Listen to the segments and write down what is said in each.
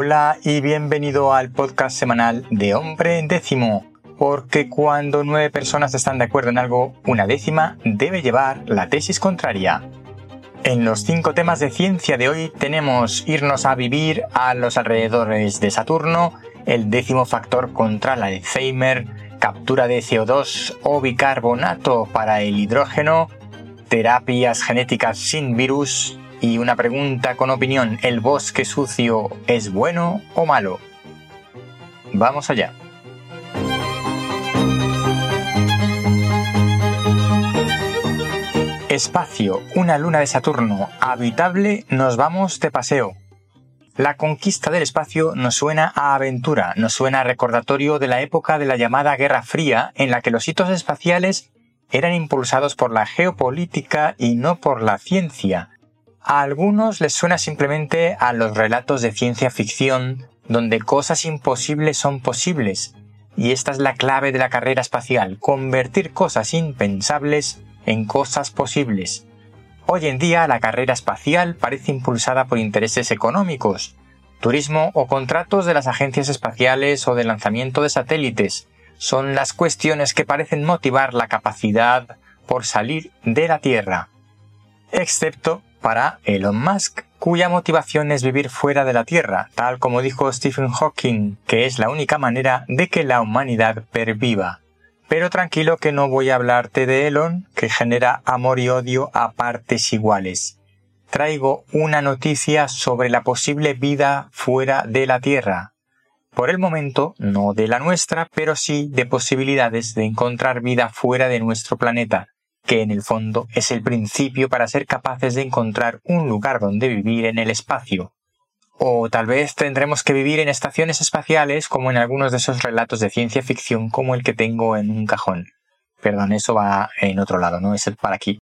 Hola y bienvenido al podcast semanal de Hombre Décimo, porque cuando nueve personas están de acuerdo en algo, una décima debe llevar la tesis contraria. En los cinco temas de ciencia de hoy tenemos irnos a vivir a los alrededores de Saturno, el décimo factor contra el Alzheimer, captura de CO2 o bicarbonato para el hidrógeno, terapias genéticas sin virus y una pregunta con opinión, ¿el bosque sucio es bueno o malo? Vamos allá. Espacio, una luna de Saturno habitable, nos vamos de paseo. La conquista del espacio nos suena a aventura, nos suena a recordatorio de la época de la llamada Guerra Fría, en la que los hitos espaciales eran impulsados por la geopolítica y no por la ciencia, a algunos les suena simplemente a los relatos de ciencia ficción donde cosas imposibles son posibles, y esta es la clave de la carrera espacial, convertir cosas impensables en cosas posibles. Hoy en día la carrera espacial parece impulsada por intereses económicos, turismo o contratos de las agencias espaciales o de lanzamiento de satélites. Son las cuestiones que parecen motivar la capacidad por salir de la Tierra. Excepto para Elon Musk, cuya motivación es vivir fuera de la Tierra, tal como dijo Stephen Hawking, que es la única manera de que la humanidad perviva. Pero tranquilo que no voy a hablarte de Elon, que genera amor y odio a partes iguales. Traigo una noticia sobre la posible vida fuera de la Tierra. Por el momento, no de la nuestra, pero sí de posibilidades de encontrar vida fuera de nuestro planeta que en el fondo es el principio para ser capaces de encontrar un lugar donde vivir en el espacio. O tal vez tendremos que vivir en estaciones espaciales como en algunos de esos relatos de ciencia ficción como el que tengo en un cajón. Perdón, eso va en otro lado, no es el para aquí.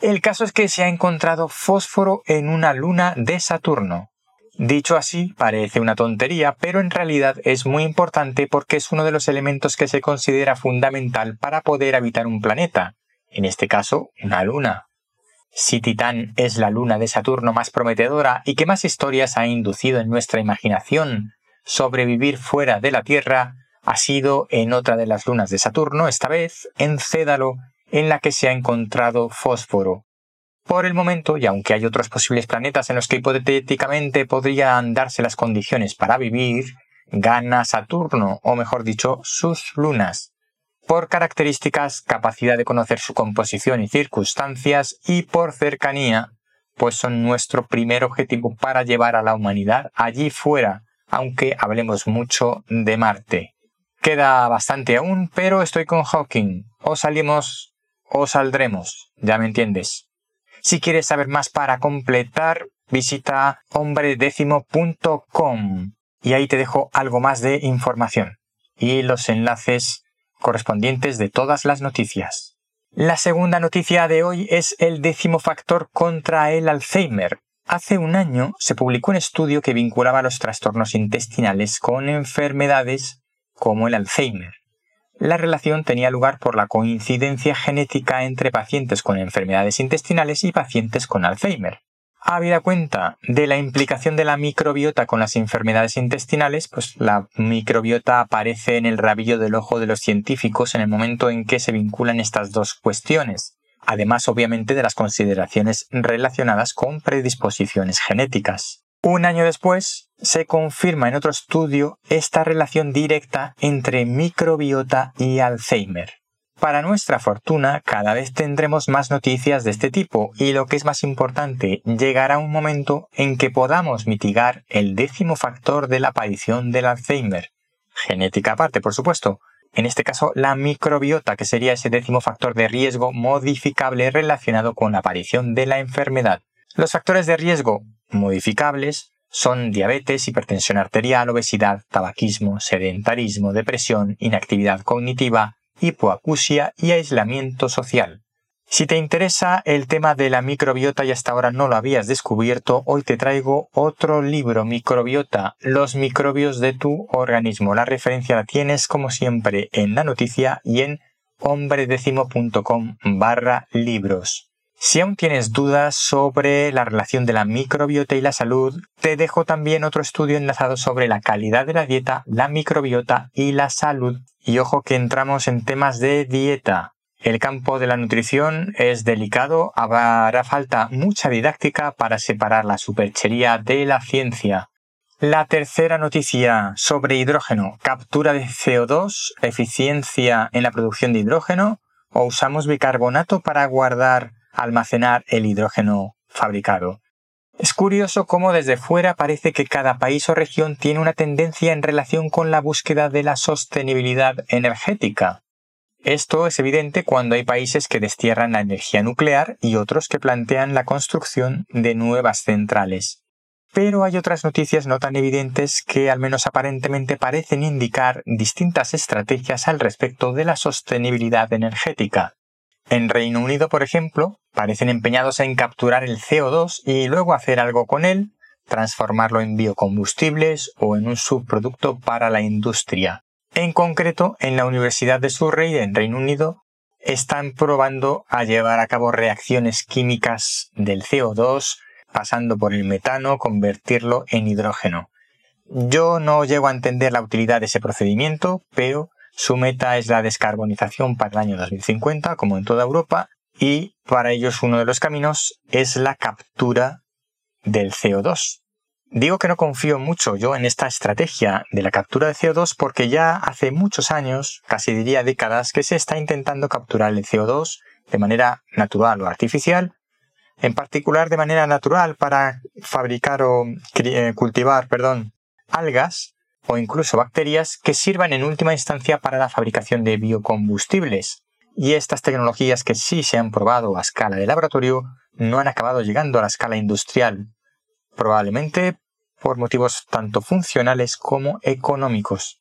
El caso es que se ha encontrado fósforo en una luna de Saturno. Dicho así, parece una tontería, pero en realidad es muy importante porque es uno de los elementos que se considera fundamental para poder habitar un planeta en este caso una luna. Si Titán es la luna de Saturno más prometedora y que más historias ha inducido en nuestra imaginación sobre vivir fuera de la Tierra, ha sido en otra de las lunas de Saturno, esta vez en Cédalo, en la que se ha encontrado fósforo. Por el momento, y aunque hay otros posibles planetas en los que hipotéticamente podrían darse las condiciones para vivir, gana Saturno, o mejor dicho, sus lunas por características, capacidad de conocer su composición y circunstancias y por cercanía, pues son nuestro primer objetivo para llevar a la humanidad allí fuera, aunque hablemos mucho de Marte. Queda bastante aún, pero estoy con Hawking. O salimos o saldremos, ya me entiendes. Si quieres saber más para completar, visita hombredécimo.com y ahí te dejo algo más de información y los enlaces correspondientes de todas las noticias. La segunda noticia de hoy es el décimo factor contra el Alzheimer. Hace un año se publicó un estudio que vinculaba los trastornos intestinales con enfermedades como el Alzheimer. La relación tenía lugar por la coincidencia genética entre pacientes con enfermedades intestinales y pacientes con Alzheimer. Habida cuenta de la implicación de la microbiota con las enfermedades intestinales, pues la microbiota aparece en el rabillo del ojo de los científicos en el momento en que se vinculan estas dos cuestiones, además obviamente de las consideraciones relacionadas con predisposiciones genéticas. Un año después, se confirma en otro estudio esta relación directa entre microbiota y Alzheimer. Para nuestra fortuna, cada vez tendremos más noticias de este tipo y lo que es más importante, llegará un momento en que podamos mitigar el décimo factor de la aparición del Alzheimer. Genética aparte, por supuesto. En este caso, la microbiota, que sería ese décimo factor de riesgo modificable relacionado con la aparición de la enfermedad. Los factores de riesgo modificables son diabetes, hipertensión arterial, obesidad, tabaquismo, sedentarismo, depresión, inactividad cognitiva, hipoacusia y aislamiento social. Si te interesa el tema de la microbiota y hasta ahora no lo habías descubierto, hoy te traigo otro libro, Microbiota, los microbios de tu organismo. La referencia la tienes como siempre en la noticia y en hombredécimo.com barra libros. Si aún tienes dudas sobre la relación de la microbiota y la salud, te dejo también otro estudio enlazado sobre la calidad de la dieta, la microbiota y la salud. Y ojo que entramos en temas de dieta. El campo de la nutrición es delicado, hará falta mucha didáctica para separar la superchería de la ciencia. La tercera noticia sobre hidrógeno, captura de CO2, eficiencia en la producción de hidrógeno, o usamos bicarbonato para guardar almacenar el hidrógeno fabricado. Es curioso cómo desde fuera parece que cada país o región tiene una tendencia en relación con la búsqueda de la sostenibilidad energética. Esto es evidente cuando hay países que destierran la energía nuclear y otros que plantean la construcción de nuevas centrales. Pero hay otras noticias no tan evidentes que al menos aparentemente parecen indicar distintas estrategias al respecto de la sostenibilidad energética. En Reino Unido, por ejemplo, parecen empeñados en capturar el CO2 y luego hacer algo con él, transformarlo en biocombustibles o en un subproducto para la industria. En concreto, en la Universidad de Surrey, en Reino Unido, están probando a llevar a cabo reacciones químicas del CO2, pasando por el metano, convertirlo en hidrógeno. Yo no llego a entender la utilidad de ese procedimiento, pero su meta es la descarbonización para el año 2050, como en toda Europa, y para ellos uno de los caminos es la captura del CO2. Digo que no confío mucho yo en esta estrategia de la captura de CO2 porque ya hace muchos años, casi diría décadas, que se está intentando capturar el CO2 de manera natural o artificial, en particular de manera natural para fabricar o eh, cultivar, perdón, algas o incluso bacterias que sirvan en última instancia para la fabricación de biocombustibles. Y estas tecnologías que sí se han probado a escala de laboratorio no han acabado llegando a la escala industrial, probablemente por motivos tanto funcionales como económicos.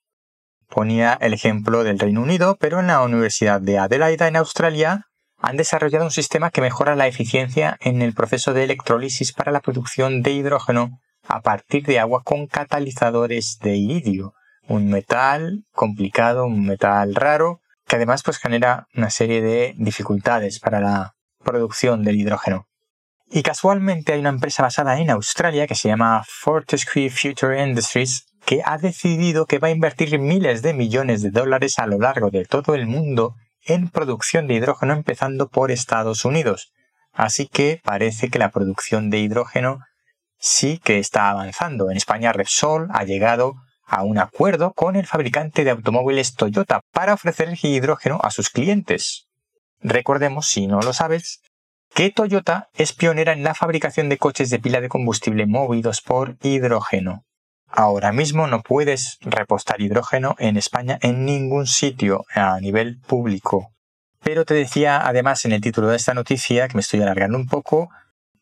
Ponía el ejemplo del Reino Unido, pero en la Universidad de Adelaida, en Australia, han desarrollado un sistema que mejora la eficiencia en el proceso de electrólisis para la producción de hidrógeno a partir de agua con catalizadores de iridio, un metal complicado, un metal raro, que además pues genera una serie de dificultades para la producción del hidrógeno. Y casualmente hay una empresa basada en Australia que se llama Fortescue Future Industries que ha decidido que va a invertir miles de millones de dólares a lo largo de todo el mundo en producción de hidrógeno empezando por Estados Unidos. Así que parece que la producción de hidrógeno sí que está avanzando. En España Repsol ha llegado a un acuerdo con el fabricante de automóviles Toyota para ofrecer hidrógeno a sus clientes. Recordemos, si no lo sabes, que Toyota es pionera en la fabricación de coches de pila de combustible movidos por hidrógeno. Ahora mismo no puedes repostar hidrógeno en España en ningún sitio a nivel público. Pero te decía además en el título de esta noticia, que me estoy alargando un poco,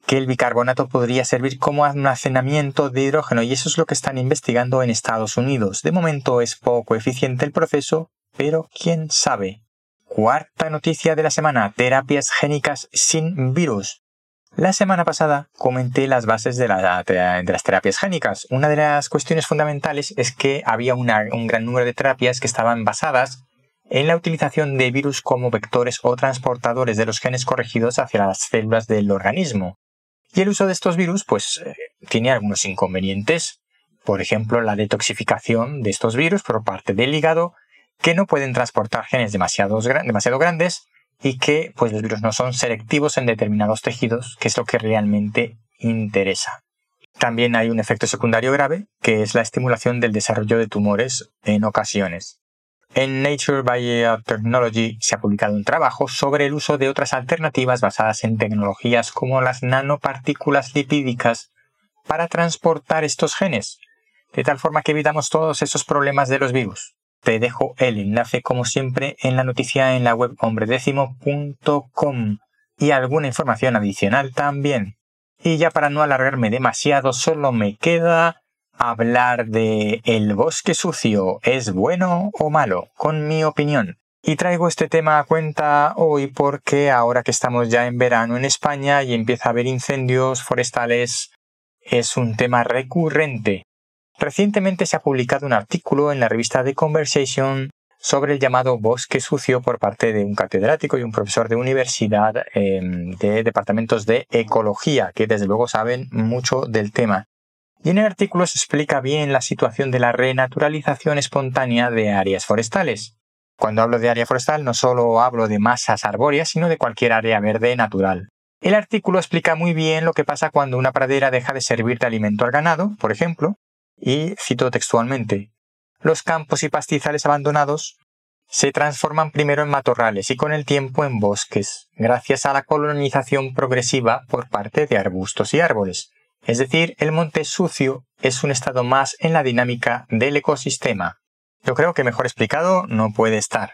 que el bicarbonato podría servir como almacenamiento de hidrógeno y eso es lo que están investigando en Estados Unidos. De momento es poco eficiente el proceso, pero quién sabe. Cuarta noticia de la semana, terapias génicas sin virus. La semana pasada comenté las bases de, las terapias génicas. Una de las cuestiones fundamentales es que había un gran número de terapias que estaban basadas en la utilización de virus como vectores o transportadores de los genes corregidos hacia las células del organismo. Y el uso de estos virus, pues, eh, tiene algunos inconvenientes. Por ejemplo, la detoxificación de estos virus por parte del hígado, que no pueden transportar genes demasiado, demasiado grandes y que, pues, los virus no son selectivos en determinados tejidos, que es lo que realmente interesa. También hay un efecto secundario grave, que es la estimulación del desarrollo de tumores en ocasiones. En Nature Biotechnology se ha publicado un trabajo sobre el uso de otras alternativas basadas en tecnologías como las nanopartículas lipídicas para transportar estos genes, de tal forma que evitamos todos esos problemas de los virus. Te dejo el enlace como siempre en la noticia en la web hombredécimo.com y alguna información adicional también. Y ya para no alargarme demasiado, solo me queda hablar de el bosque sucio es bueno o malo, con mi opinión. Y traigo este tema a cuenta hoy porque ahora que estamos ya en verano en España y empieza a haber incendios forestales, es un tema recurrente. Recientemente se ha publicado un artículo en la revista The Conversation sobre el llamado bosque sucio por parte de un catedrático y un profesor de universidad em, de departamentos de ecología, que desde luego saben mucho del tema. Y en el artículo se explica bien la situación de la renaturalización espontánea de áreas forestales. Cuando hablo de área forestal no solo hablo de masas arbóreas, sino de cualquier área verde natural. El artículo explica muy bien lo que pasa cuando una pradera deja de servir de alimento al ganado, por ejemplo, y cito textualmente, los campos y pastizales abandonados se transforman primero en matorrales y con el tiempo en bosques, gracias a la colonización progresiva por parte de arbustos y árboles. Es decir, el monte sucio es un estado más en la dinámica del ecosistema. Yo creo que mejor explicado no puede estar.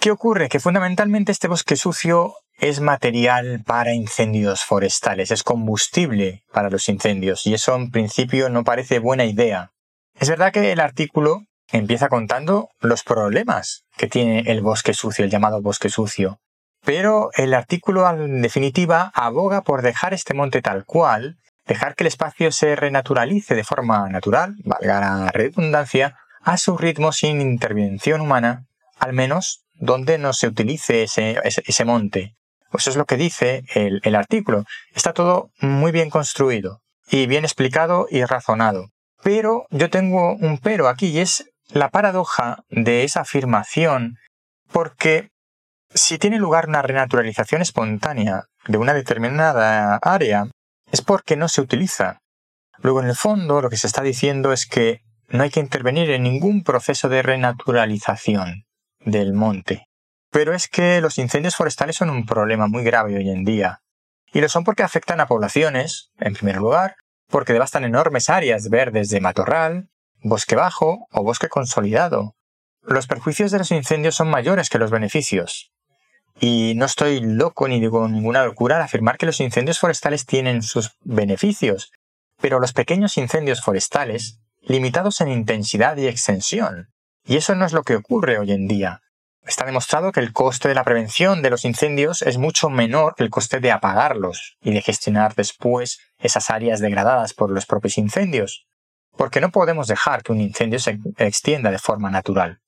¿Qué ocurre? Que fundamentalmente este bosque sucio es material para incendios forestales, es combustible para los incendios y eso en principio no parece buena idea. Es verdad que el artículo empieza contando los problemas que tiene el bosque sucio, el llamado bosque sucio, pero el artículo en definitiva aboga por dejar este monte tal cual, dejar que el espacio se renaturalice de forma natural, valga la redundancia, a su ritmo sin intervención humana, al menos donde no se utilice ese, monte. Pues eso es lo que dice el, el artículo. Está todo muy bien construido y bien explicado y razonado. Pero yo tengo un pero aquí y es la paradoja de esa afirmación porque si tiene lugar una renaturalización espontánea de una determinada área es porque no se utiliza. Luego en el fondo lo que se está diciendo es que no hay que intervenir en ningún proceso de renaturalización del monte. Pero es que los incendios forestales son un problema muy grave hoy en día. Y lo son porque afectan a poblaciones, en primer lugar, porque devastan enormes áreas verdes de matorral, bosque bajo o bosque consolidado. Los perjuicios de los incendios son mayores que los beneficios. Y no estoy loco ni digo ninguna locura al afirmar que los incendios forestales tienen sus beneficios, pero los pequeños incendios forestales limitados en intensidad y extensión. Y eso no es lo que ocurre hoy en día. Está demostrado que el coste de la prevención de los incendios es mucho menor que el coste de apagarlos y de gestionar después esas áreas degradadas por los propios incendios. Porque no podemos dejar que un incendio se extienda de forma natural.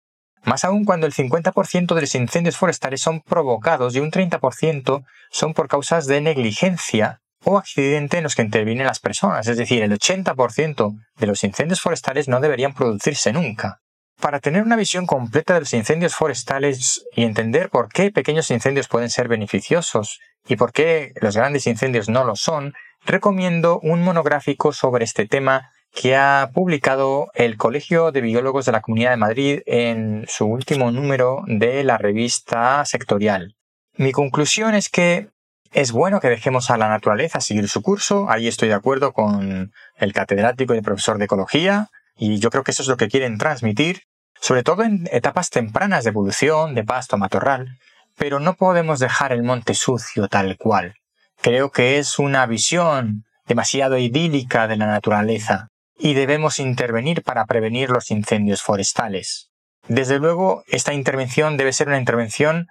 Más aún cuando el 50% de los incendios forestales son provocados y un 30% son por causas de negligencia o accidente en los que intervienen las personas, es decir, el 80% de los incendios forestales no deberían producirse nunca. Para tener una visión completa de los incendios forestales y entender por qué pequeños incendios pueden ser beneficiosos y por qué los grandes incendios no lo son, recomiendo un monográfico sobre este tema que ha publicado el Colegio de Biólogos de la Comunidad de Madrid en su último número de la revista sectorial. Mi conclusión es que es bueno que dejemos a la naturaleza seguir su curso, ahí estoy de acuerdo con el catedrático y el profesor de ecología, y yo creo que eso es lo que quieren transmitir, sobre todo en etapas tempranas de evolución, de pasto matorral, pero no podemos dejar el monte sucio tal cual. Creo que es una visión demasiado idílica de la naturaleza, y debemos intervenir para prevenir los incendios forestales. Desde luego, esta intervención debe ser una intervención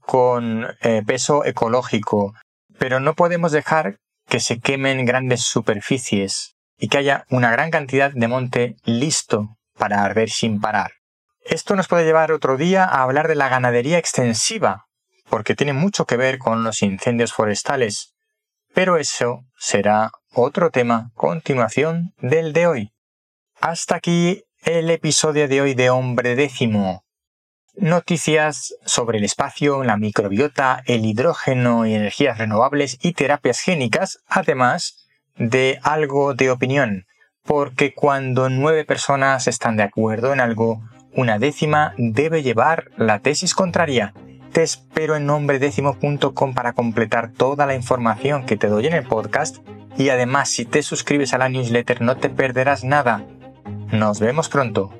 con eh, peso ecológico, pero no podemos dejar que se quemen grandes superficies y que haya una gran cantidad de monte listo para arder sin parar. Esto nos puede llevar otro día a hablar de la ganadería extensiva, porque tiene mucho que ver con los incendios forestales, pero eso será otro tema continuación del de hoy. Hasta aquí el episodio de hoy de Hombre Décimo noticias sobre el espacio, la microbiota, el hidrógeno y energías renovables y terapias génicas, además de algo de opinión, porque cuando nueve personas están de acuerdo en algo, una décima debe llevar la tesis contraria. Te espero en nombredécimo.com para completar toda la información que te doy en el podcast y además si te suscribes a la newsletter no te perderás nada. Nos vemos pronto.